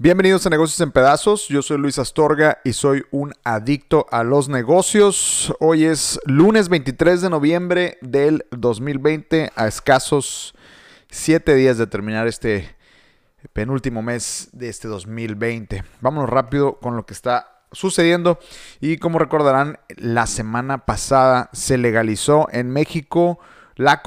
Bienvenidos a Negocios en Pedazos, yo soy Luis Astorga y soy un adicto a los negocios. Hoy es lunes 23 de noviembre del 2020, a escasos 7 días de terminar este penúltimo mes de este 2020. Vámonos rápido con lo que está sucediendo y como recordarán, la semana pasada se legalizó en México la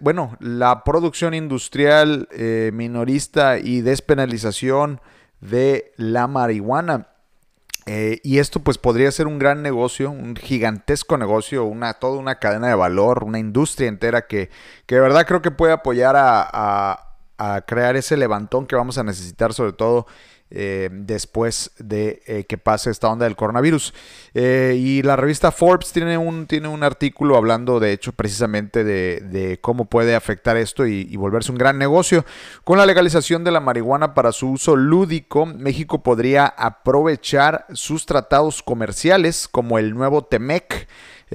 bueno, la producción industrial eh, minorista y despenalización de la marihuana. Eh, y esto pues podría ser un gran negocio, un gigantesco negocio, una, toda una cadena de valor, una industria entera que, que de verdad creo que puede apoyar a, a crear ese levantón que vamos a necesitar sobre todo eh, después de eh, que pase esta onda del coronavirus. Eh, y la revista Forbes tiene un, tiene un artículo hablando, de hecho, precisamente de, cómo puede afectar esto y, volverse un gran negocio. Con la legalización de la marihuana para su uso lúdico, México podría aprovechar sus tratados comerciales como el nuevo TEMEC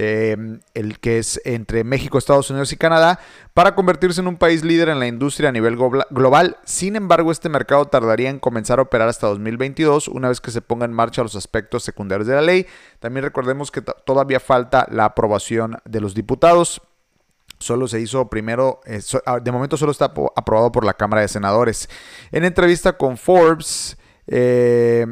Em, el que es entre México, Estados Unidos y Canadá, para convertirse en un país líder en la industria a nivel global. Sin embargo, este mercado tardaría en comenzar a operar hasta 2022, una vez que se ponga en marcha los aspectos secundarios de la ley. También recordemos que todavía falta la aprobación de los diputados solo se hizo primero, eh, ah, de momento solo está aprobado por la Cámara de Senadores. En entrevista con Forbes, eh,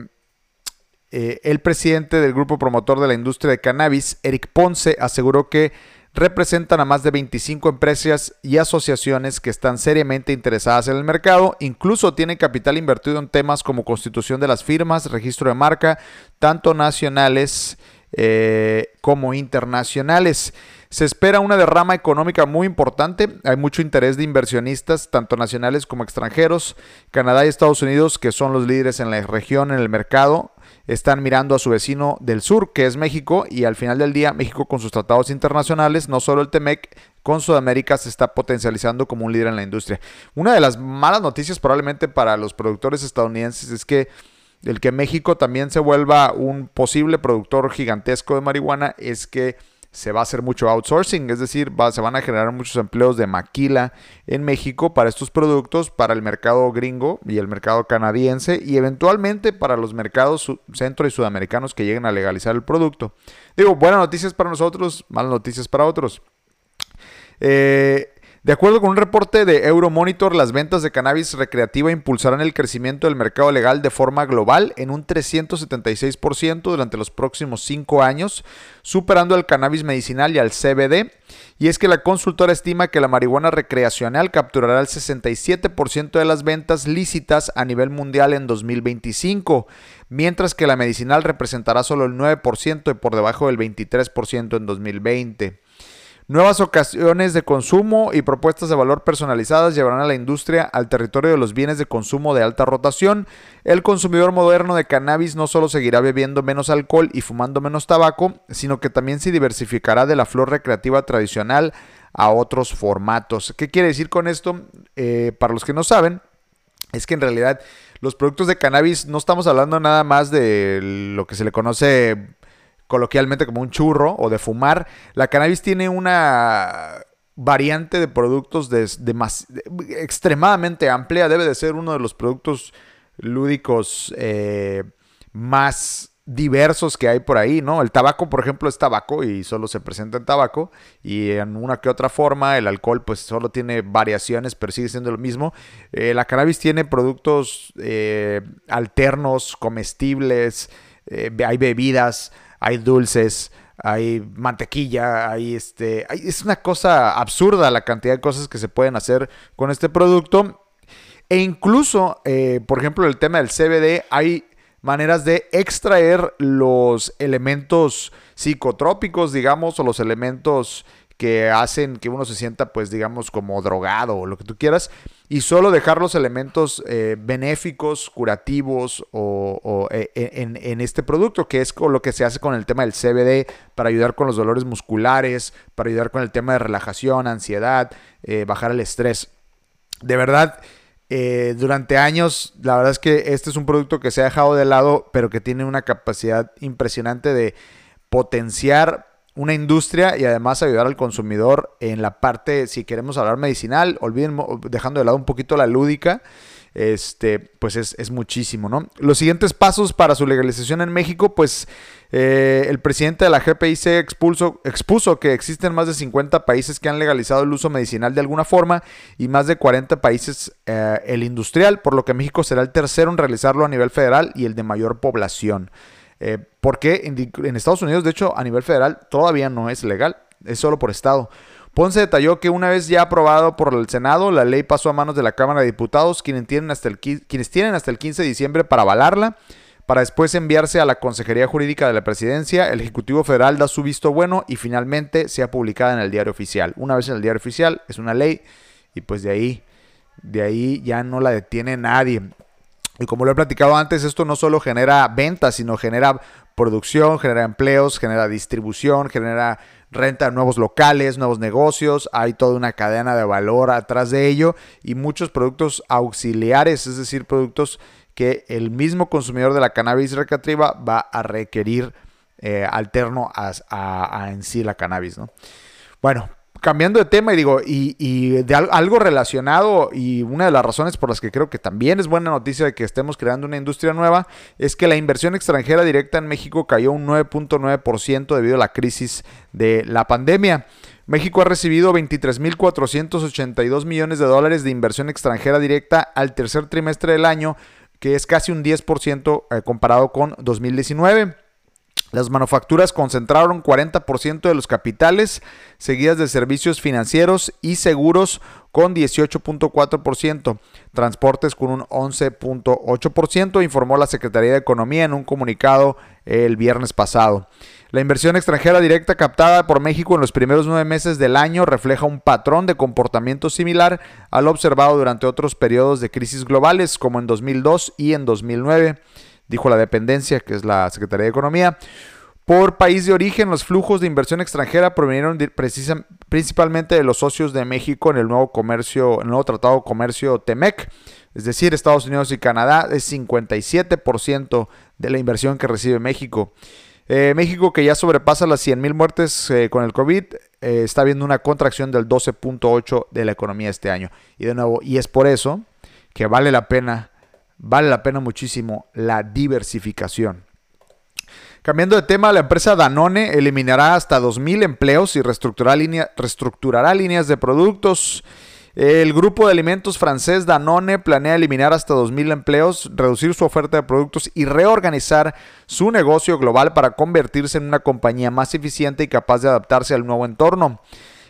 eh, el presidente del grupo promotor de la industria de cannabis, Eric Ponce, aseguró que representan a más de 25 empresas y asociaciones que están seriamente interesadas en el mercado, incluso tienen capital invertido en temas como constitución de las firmas, registro de marca, tanto nacionales eh, como internacionales. Se espera una derrama económica muy importante. Hay mucho interés de inversionistas, tanto nacionales como extranjeros. Canadá y Estados Unidos, que son los líderes en la región, en el mercado, están mirando a su vecino del sur, que es México, y al final del día México con sus tratados internacionales, no solo el TEMEC, con Sudamérica se está potencializando como un líder en la industria. Una de las malas noticias probablemente para los productores estadounidenses es que el que México también se vuelva un posible productor gigantesco de marihuana es que se va a hacer mucho outsourcing, es decir, se van a generar muchos empleos de maquila en México para estos productos, para el mercado gringo y el mercado canadiense y eventualmente para los mercados centro y sudamericanos que lleguen a legalizar el producto. Digo, buenas noticias para nosotros, malas noticias para otros. Eh, de acuerdo con un reporte de Euromonitor, las ventas de cannabis recreativa impulsarán el crecimiento del mercado legal de forma global en un 376% durante los próximos cinco años, superando al cannabis medicinal y al CBD. Y es que la consultora estima que la marihuana recreacional capturará el 67% de las ventas lícitas a nivel mundial en 2025, mientras que la medicinal representará solo el 9% y por debajo del 23% en 2020. Nuevas ocasiones de consumo y propuestas de valor personalizadas llevarán a la industria al territorio de los bienes de consumo de alta rotación. El consumidor moderno de cannabis no solo seguirá bebiendo menos alcohol y fumando menos tabaco, sino que también se diversificará de la flor recreativa tradicional a otros formatos. ¿Qué quiere decir con esto? Eh, para los que no saben, es que en realidad los productos de cannabis no estamos hablando nada más de lo que se le conoce coloquialmente como un churro o de fumar. La cannabis tiene una variante de productos de, extremadamente amplia. Debe de ser uno de los productos lúdicos eh, más diversos que hay por ahí, ¿no? El tabaco, por ejemplo, es tabaco y solo se presenta en tabaco y en una que otra forma el alcohol pues solo tiene variaciones pero sigue siendo lo mismo. Eh, la cannabis tiene productos eh, alternos, comestibles, hay bebidas, hay dulces, hay mantequilla, hay este, es una cosa absurda la cantidad de cosas que se pueden hacer con este producto. E incluso, eh, por ejemplo, el tema del CBD, hay maneras de extraer los elementos psicotrópicos, digamos, o los elementos que hacen que uno se sienta, pues, digamos, como drogado o lo que tú quieras, y solo dejar los elementos eh, benéficos, curativos o, eh, en, este producto, que es lo que se hace con el tema del CBD para ayudar con los dolores musculares, para ayudar con el tema de relajación, ansiedad, eh, bajar el estrés. De verdad, durante años, la verdad es que este es un producto que se ha dejado de lado, pero que tiene una capacidad impresionante de potenciar una industria y además ayudar al consumidor en la parte, si queremos hablar medicinal, olviden, dejando de lado un poquito la lúdica, este, pues es, muchísimo, ¿no? Los siguientes pasos para su legalización en México, pues eh, el presidente de la GPIC expulso, expuso que existen más de 50 países que han legalizado el uso medicinal de alguna forma y más de 40 países eh, el industrial, por lo que México será el tercero en realizarlo a nivel federal y el de mayor población. Eh, porque en, Estados Unidos, de hecho, a nivel federal todavía no es legal, es solo por estado. Ponce detalló que una vez ya aprobado por el Senado, la ley pasó a manos de la Cámara de Diputados, quienes tienen hasta el, quienes tienen hasta el 15 de diciembre para avalarla, para después enviarse a la Consejería Jurídica de la Presidencia. El Ejecutivo Federal da su visto bueno y finalmente sea publicada en el diario oficial. Una vez en el diario oficial, es una ley y pues de ahí, de ahí ya no la detiene nadie. Y como lo he platicado antes, esto no solo genera ventas, sino genera producción, genera empleos, genera distribución, genera renta de nuevos locales, nuevos negocios, hay toda una cadena de valor atrás de ello y muchos productos auxiliares, es decir, productos que el mismo consumidor de la cannabis recreativa va a requerir eh, alterno a, a, en sí la cannabis. ¿no? Bueno, cambiando de tema y digo, y, de algo relacionado, y una de las razones por las que creo que también es buena noticia de que estemos creando una industria nueva, es que la inversión extranjera directa en México cayó un 9.9% debido a la crisis de la pandemia. México ha recibido 23.482 millones de dólares de inversión extranjera directa al tercer trimestre del año, que es casi un 10% eh, comparado con 2019. Las manufacturas concentraron 40% de los capitales, seguidas de servicios financieros y seguros con 18.4%, transportes con un 11.8%, informó la Secretaría de Economía en un comunicado el viernes pasado. La inversión extranjera directa captada por México en los primeros nueve meses del año refleja un patrón de comportamiento similar al observado durante otros periodos de crisis globales como en 2002 y en 2009 dijo la dependencia, que es la Secretaría de Economía. Por país de origen, los flujos de inversión extranjera provinieron principalmente de los socios de México en el nuevo comercio, el nuevo Tratado de Comercio TEMEC, es decir, Estados Unidos y Canadá, es 57% de la inversión que recibe México. Eh, México, que ya sobrepasa las 100.000 muertes eh, con el COVID, eh, está viendo una contracción del 12.8% de la economía este año. Y de nuevo, y es por eso que vale la pena vale la pena muchísimo la diversificación. Cambiando de tema, la empresa Danone eliminará hasta 2.000 empleos y reestructurará, líneas de productos. El grupo de alimentos francés Danone planea eliminar hasta 2.000 empleos, reducir su oferta de productos y reorganizar su negocio global para convertirse en una compañía más eficiente y capaz de adaptarse al nuevo entorno.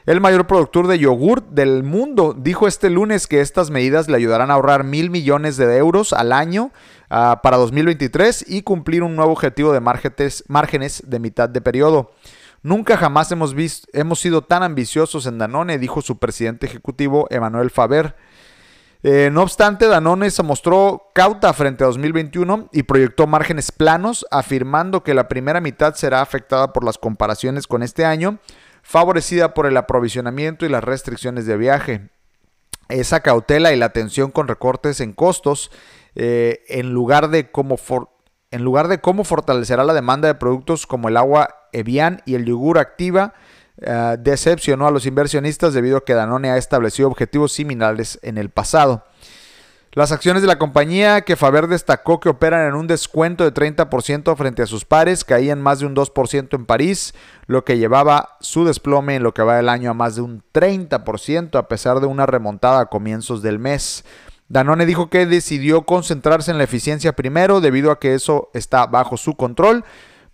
El mayor productor de yogur del mundo dijo este lunes que estas medidas le ayudarán a ahorrar mil millones de euros al año ah, para 2023 y cumplir un nuevo objetivo de márgenes, de mitad de periodo. Nunca jamás hemos, visto, hemos sido tan ambiciosos en Danone, dijo su presidente ejecutivo Emanuel Faber. Eh, no obstante, Danone se mostró cauta frente a 2021 y proyectó márgenes planos, afirmando que la primera mitad será afectada por las comparaciones con este año, favorecida por el aprovisionamiento y las restricciones de viaje. Esa cautela y la atención con recortes en costos, eh, en, lugar de cómo en lugar de cómo fortalecerá la demanda de productos como el agua Evian y el yogur Activa, eh, decepcionó a los inversionistas debido a que Danone ha establecido objetivos similares en el pasado. Las acciones de la compañía, que Faber destacó que operan en un descuento de 30% frente a sus pares, caían más de un 2% en París, lo que llevaba su desplome en lo que va del año a más de un 30% a pesar de una remontada a comienzos del mes. Danone dijo que decidió concentrarse en la eficiencia primero debido a que eso está bajo su control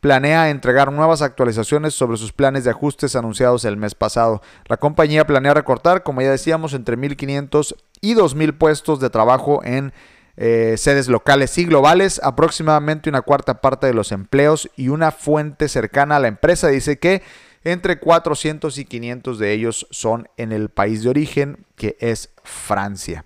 planea entregar nuevas actualizaciones sobre sus planes de ajustes anunciados el mes pasado. La compañía planea recortar, como ya decíamos, entre 1.500 y 2.000 puestos de trabajo en eh, sedes locales y globales, aproximadamente una cuarta parte de los empleos y una fuente cercana a la empresa dice que entre 400 y 500 de ellos son en el país de origen, que es Francia.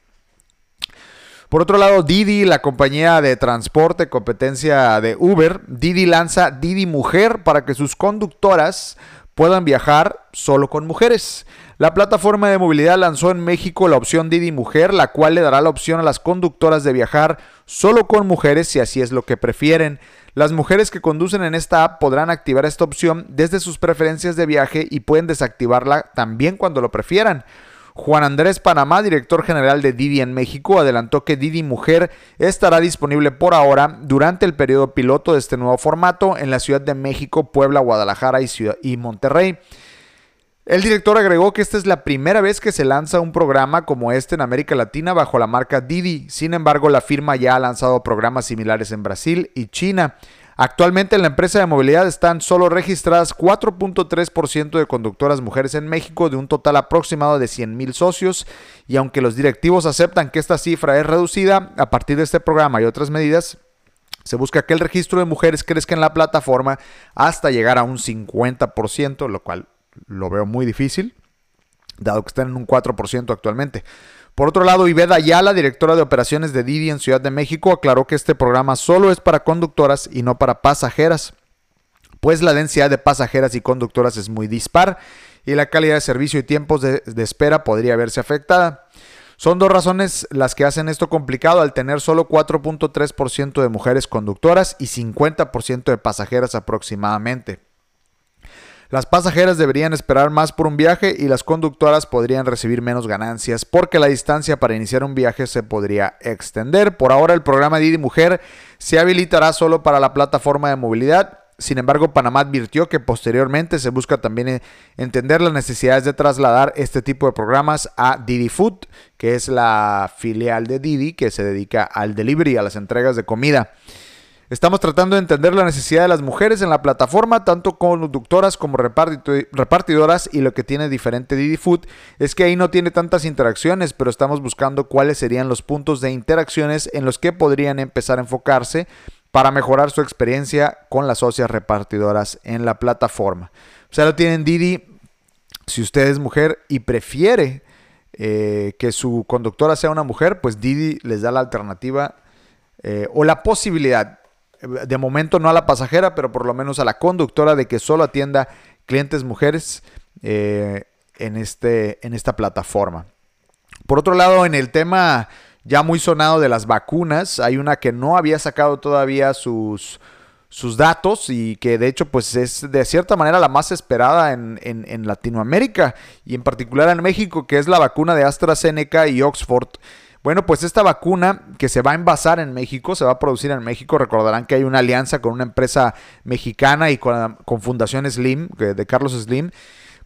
Por otro lado, Didi, la compañía de transporte competencia de Uber, Didi lanza Didi Mujer para que sus conductoras puedan viajar solo con mujeres. La plataforma de movilidad lanzó en México la opción Didi Mujer, la cual le dará la opción a las conductoras de viajar solo con mujeres si así es lo que prefieren. Las mujeres que conducen en esta app podrán activar esta opción desde sus preferencias de viaje y pueden desactivarla también cuando lo prefieran. Juan Andrés Panamá, director general de Didi en México, adelantó que Didi Mujer estará disponible por ahora durante el periodo piloto de este nuevo formato en la Ciudad de México, Puebla, Guadalajara y, y Monterrey. El director agregó que esta es la primera vez que se lanza un programa como este en América Latina bajo la marca Didi. Sin embargo, la firma ya ha lanzado programas similares en Brasil y China. Actualmente en la empresa de movilidad están solo registradas 4.3% de conductoras mujeres en México de un total aproximado de 100.000 socios. Y aunque los directivos aceptan que esta cifra es reducida, a partir de este programa y otras medidas, se busca que el registro de mujeres crezca en la plataforma hasta llegar a un 50%, lo cual lo veo muy difícil, dado que están en un 4% actualmente. Por otro lado, Iveda Ayala, directora de operaciones de Didi en Ciudad de México, aclaró que este programa solo es para conductoras y no para pasajeras, pues la densidad de pasajeras y conductoras es muy dispar y la calidad de servicio y tiempos de, espera podría verse afectada. Son dos razones las que hacen esto complicado al tener solo 4.3% de mujeres conductoras y 50% de pasajeras aproximadamente. Las pasajeras deberían esperar más por un viaje y las conductoras podrían recibir menos ganancias porque la distancia para iniciar un viaje se podría extender. Por ahora el programa Didi Mujer se habilitará solo para la plataforma de movilidad. Sin embargo, Panamá advirtió que posteriormente se busca también eh, entender las necesidades de trasladar este tipo de programas a Didi Food, que es la filial de Didi que se dedica al delivery, a las entregas de comida. Estamos tratando de entender la necesidad de las mujeres en la plataforma, tanto conductoras como repartidoras, y lo que tiene diferente Didi Food es que ahí no tiene tantas interacciones, pero estamos buscando cuáles serían los puntos de interacciones en los que podrían empezar a enfocarse para mejorar su experiencia con las socias repartidoras en la plataforma. O sea, lo tienen Didi. Si usted es mujer y prefiere eh, que su conductora sea una mujer, pues Didi les da la alternativa eh, o la posibilidad de momento no a la pasajera, pero por lo menos a la conductora de que solo atienda clientes mujeres eh, en, este, en esta plataforma. Por otro lado, en el tema ya muy sonado de las vacunas, hay una que no había sacado todavía sus, sus datos y que de hecho pues es de cierta manera la más esperada en, en Latinoamérica y en particular en México, que es la vacuna de AstraZeneca y Oxford. Bueno, pues esta vacuna que se va a envasar en México, se va a producir en México, recordarán que hay una alianza con una empresa mexicana y con, Fundación Slim, de Carlos Slim.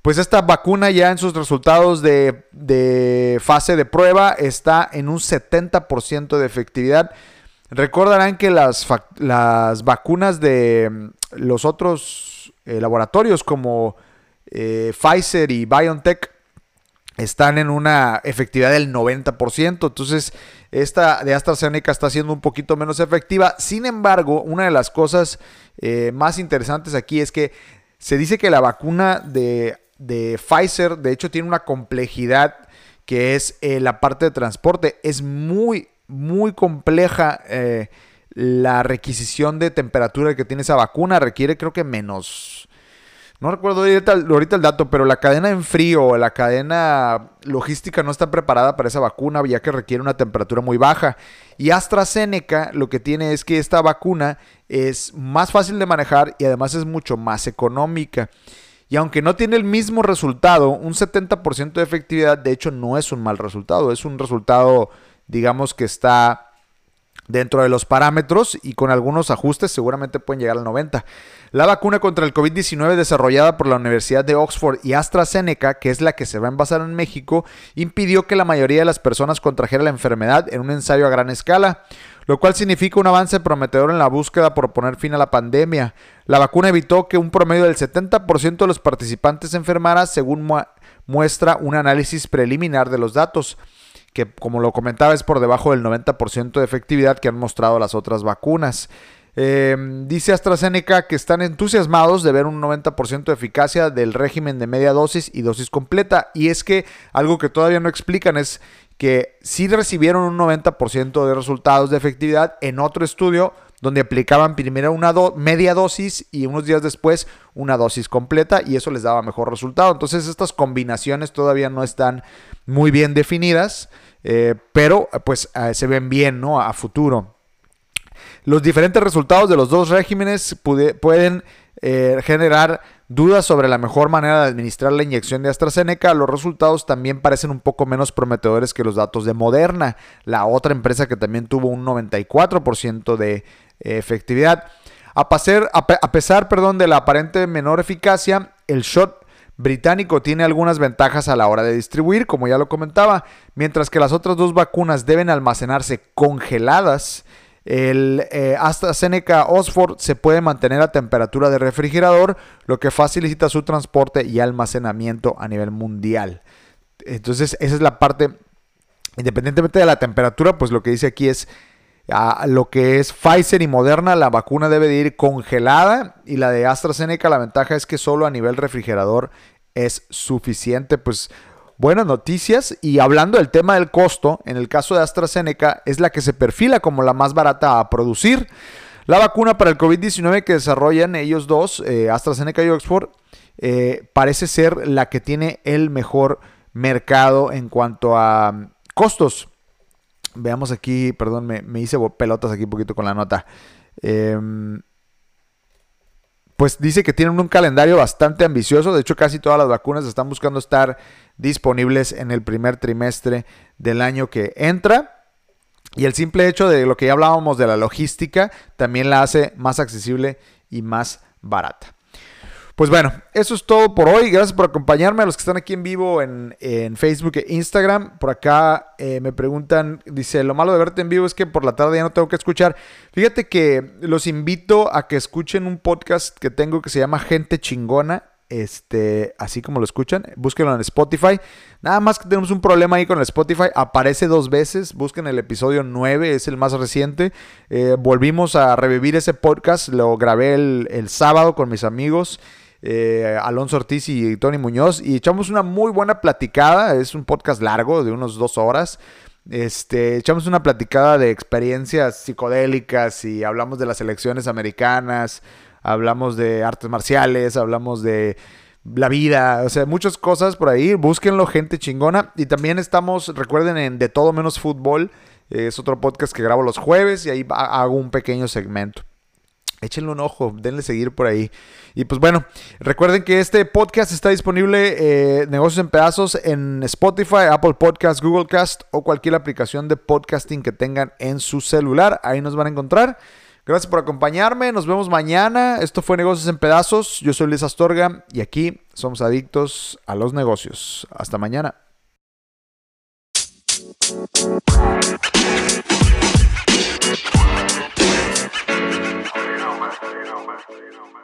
Pues esta vacuna ya en sus resultados de, fase de prueba está en un 70% de efectividad. Recordarán que las, las vacunas de mm, los otros eh, laboratorios como eh, Pfizer y BioNTech están en una efectividad del 90%. Entonces, esta de AstraZeneca está siendo un poquito menos efectiva. Sin embargo, una de las cosas eh, más interesantes aquí es que se dice que la vacuna de, Pfizer, de hecho, tiene una complejidad que es eh, la parte de transporte. Es muy, muy compleja. Eh, la requisición de temperatura que tiene esa vacuna requiere creo que menos no recuerdo ahorita, el dato, pero la cadena en frío, la cadena logística no está preparada para esa vacuna, ya que requiere una temperatura muy baja. Y AstraZeneca lo que tiene es que esta vacuna es más fácil de manejar y además es mucho más económica. Y aunque no tiene el mismo resultado, un 70% de efectividad, de hecho, no es un mal resultado, es un resultado, digamos, que está dentro de los parámetros y con algunos ajustes seguramente pueden llegar al 90. La vacuna contra el COVID-19 desarrollada por la Universidad de Oxford y AstraZeneca, que es la que se va a envasar en México, impidió que la mayoría de las personas contrajera la enfermedad en un ensayo a gran escala, lo cual significa un avance prometedor en la búsqueda por poner fin a la pandemia. La vacuna evitó que un promedio del 70% de los participantes enfermara, según muestra un análisis preliminar de los datos que como lo comentaba es por debajo del 90% de efectividad que han mostrado las otras vacunas. Eh, dice AstraZeneca que están entusiasmados de ver un 90% de eficacia del régimen de media dosis y dosis completa. Y es que algo que todavía no explican es que sí recibieron un 90% de resultados de efectividad en otro estudio donde aplicaban primero una media dosis y unos días después una dosis completa y eso les daba mejor resultado. Entonces estas combinaciones todavía no están muy bien definidas, eh, pero pues eh, se ven bien ¿no? a futuro. Los diferentes resultados de los dos regímenes pueden eh, generar dudas sobre la mejor manera de administrar la inyección de AstraZeneca. Los resultados también parecen un poco menos prometedores que los datos de Moderna, la otra empresa que también tuvo un 94% de efectividad. A, a pesar perdón, de la aparente menor eficacia, el shot británico tiene algunas ventajas a la hora de distribuir, como ya lo comentaba, mientras que las otras dos vacunas deben almacenarse congeladas. El eh, AstraZeneca Oxford se puede mantener a temperatura de refrigerador, lo que facilita su transporte y almacenamiento a nivel mundial. Entonces, esa es la parte, independientemente de la temperatura, pues lo que dice aquí es a lo que es Pfizer y Moderna, la vacuna debe de ir congelada y la de AstraZeneca, la ventaja es que solo a nivel refrigerador es suficiente. Pues buenas noticias y hablando del tema del costo, en el caso de AstraZeneca es la que se perfila como la más barata a producir. La vacuna para el COVID-19 que desarrollan ellos dos, eh, AstraZeneca y Oxford, eh, parece ser la que tiene el mejor mercado en cuanto a mm, costos. Veamos aquí, perdón, me, hice pelotas aquí un poquito con la nota. Em, pues dice que tienen un calendario bastante ambicioso. De hecho, casi todas las vacunas están buscando estar disponibles en el primer trimestre del año que entra. Y el simple hecho de lo que ya hablábamos de la logística también la hace más accesible y más barata. Pues bueno, eso es todo por hoy. Gracias por acompañarme a los que están aquí en vivo en, Facebook e Instagram. Por acá eh, me preguntan, dice, lo malo de verte en vivo es que por la tarde ya no tengo que escuchar. Fíjate que los invito a que escuchen un podcast que tengo que se llama Gente Chingona. Este, así como lo escuchan, búsquenlo en Spotify. Nada más que tenemos un problema ahí con el Spotify. Aparece dos veces. Busquen el episodio 9, es el más reciente. Eh, volvimos a revivir ese podcast. Lo grabé el, el sábado con mis amigos. Eh, Alonso Ortiz y Tony Muñoz y echamos una muy buena platicada. Es un podcast largo de unos dos horas. Este, echamos una platicada de experiencias psicodélicas y hablamos de las elecciones americanas, hablamos de artes marciales, hablamos de la vida, o sea, muchas cosas por ahí. Búsquenlo, gente chingona. Y también estamos, recuerden, en De Todo Menos Fútbol. Es otro podcast que grabo los jueves y ahí hago un pequeño segmento échenle un ojo, denle seguir por ahí. Y pues bueno, recuerden que este podcast está disponible, eh, Negocios en Pedazos, en Spotify, Apple Podcast, Google Cast o cualquier aplicación de podcasting que tengan en su celular. Ahí nos van a encontrar. Gracias por acompañarme, nos vemos mañana. Esto fue Negocios en Pedazos. Yo soy Luis Astorga y aquí somos adictos a los negocios. Hasta mañana. you know, man.